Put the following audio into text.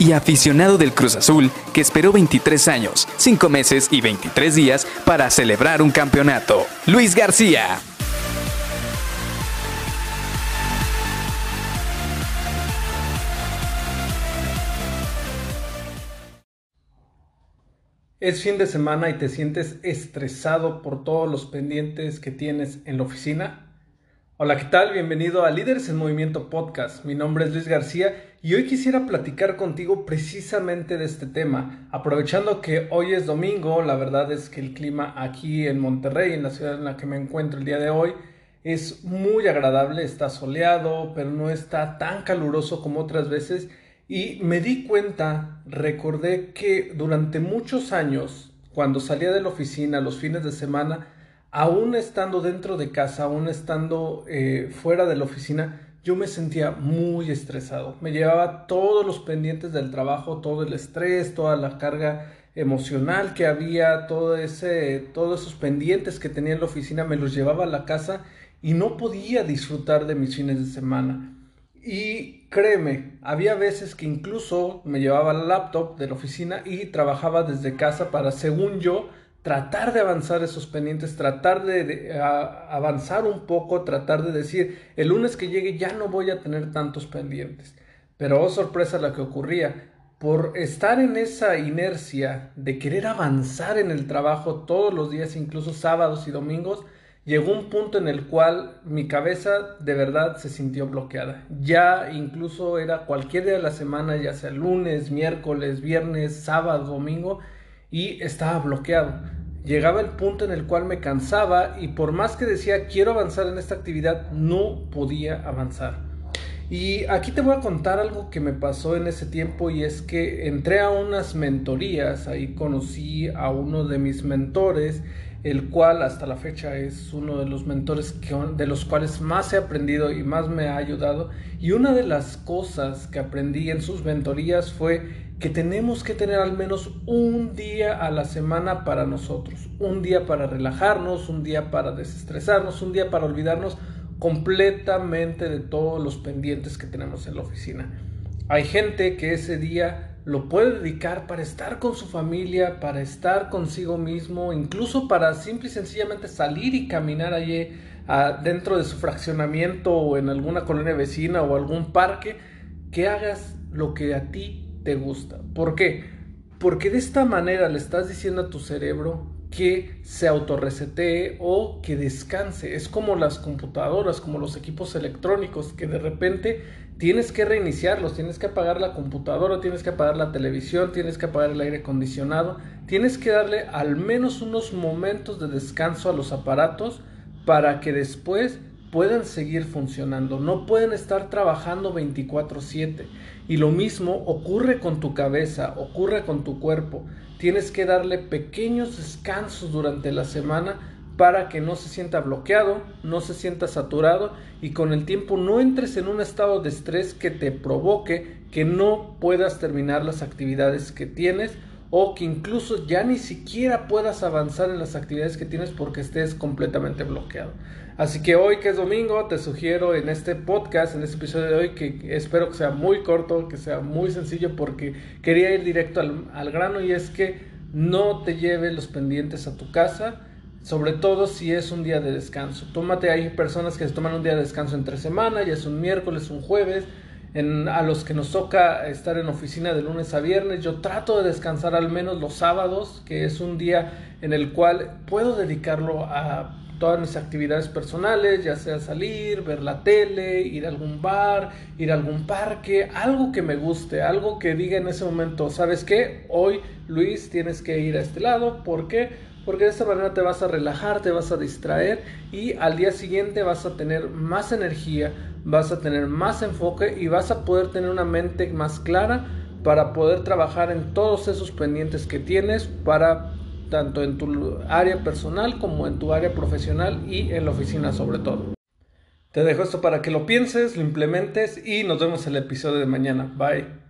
y aficionado del Cruz Azul que esperó 23 años, 5 meses y 23 días para celebrar un campeonato. Luis García. Es fin de semana y te sientes estresado por todos los pendientes que tienes en la oficina. Hola, ¿qué tal? Bienvenido a Líderes en Movimiento Podcast. Mi nombre es Luis García y hoy quisiera platicar contigo precisamente de este tema. Aprovechando que hoy es domingo, la verdad es que el clima aquí en Monterrey, en la ciudad en la que me encuentro el día de hoy, es muy agradable, está soleado, pero no está tan caluroso como otras veces. Y me di cuenta, recordé que durante muchos años, cuando salía de la oficina los fines de semana, aún estando dentro de casa, aún estando eh, fuera de la oficina, yo me sentía muy estresado. Me llevaba todos los pendientes del trabajo, todo el estrés, toda la carga emocional que había, todo ese, todos esos pendientes que tenía en la oficina, me los llevaba a la casa y no podía disfrutar de mis fines de semana. Y créeme, había veces que incluso me llevaba el laptop de la oficina y trabajaba desde casa para, según yo, tratar de avanzar esos pendientes, tratar de, avanzar un poco, tratar de decir, el lunes que llegue ya no voy a tener tantos pendientes. Pero oh sorpresa la que ocurría, por estar en esa inercia de querer avanzar en el trabajo todos los días, incluso sábados y domingos, llegó un punto en el cual mi cabeza de verdad se sintió bloqueada. Ya incluso era cualquier día de la semana, ya sea lunes, miércoles, viernes, sábado, domingo, y estaba bloqueado. Llegaba el punto en el cual me cansaba y por más que decía quiero avanzar en esta actividad, no podía avanzar. Y aquí te voy a contar algo que me pasó en ese tiempo y es que entré a unas mentorías, ahí conocí a uno de mis mentores, el cual hasta la fecha es uno de los mentores de los cuales más he aprendido y más me ha ayudado. Y una de las cosas que aprendí en sus mentorías fue que tenemos que tener al menos un día a la semana para nosotros, un día para relajarnos, un día para desestresarnos, un día para olvidarnos completamente de todos los pendientes que tenemos en la oficina. Hay gente que ese día lo puede dedicar para estar con su familia, para estar consigo mismo, incluso para simple y sencillamente salir y caminar allí dentro de su fraccionamiento o en alguna colonia vecina o algún parque, que hagas lo que a ti te gusta. ¿Por qué? Porque de esta manera le estás diciendo a tu cerebro que se autorresetee o que descanse. Es como las computadoras, como los equipos electrónicos, que de repente tienes que reiniciarlos, tienes que apagar la computadora, tienes que apagar la televisión, tienes que apagar el aire acondicionado, tienes que darle al menos unos momentos de descanso a los aparatos para que después puedan seguir funcionando, no pueden estar trabajando 24/7. Y lo mismo ocurre con tu cabeza, ocurre con tu cuerpo. Tienes que darle pequeños descansos durante la semana para que no se sienta bloqueado, no se sienta saturado y con el tiempo no entres en un estado de estrés que te provoque que no puedas terminar las actividades que tienes o que incluso ya ni siquiera puedas avanzar en las actividades que tienes porque estés completamente bloqueado. Así que hoy que es domingo, te sugiero en este podcast, en este episodio de hoy, que espero que sea muy corto, que sea muy sencillo porque quería ir directo al, al grano y es que no te lleves los pendientes a tu casa, sobre todo si es un día de descanso. Tómate, hay personas que se toman un día de descanso entre semana, ya es un miércoles, un jueves, a los que nos toca estar en oficina de lunes a viernes. Yo trato de descansar al menos los sábados, que es un día en el cual puedo dedicarlo a todas mis actividades personales, ya sea salir, ver la tele, ir a algún bar, ir a algún parque, algo que me guste, algo que diga en ese momento, ¿sabes qué? Hoy, Luis, tienes que ir a este lado, ¿por qué? Porque de esta manera te vas a relajar, te vas a distraer y al día siguiente vas a tener más energía, vas a tener más enfoque y vas a poder tener una mente más clara para poder trabajar en todos esos pendientes que tienes para tanto en tu área personal como en tu área profesional y en la oficina sobre todo. Te dejo esto para que lo pienses, lo implementes y nos vemos en el episodio de mañana. Bye.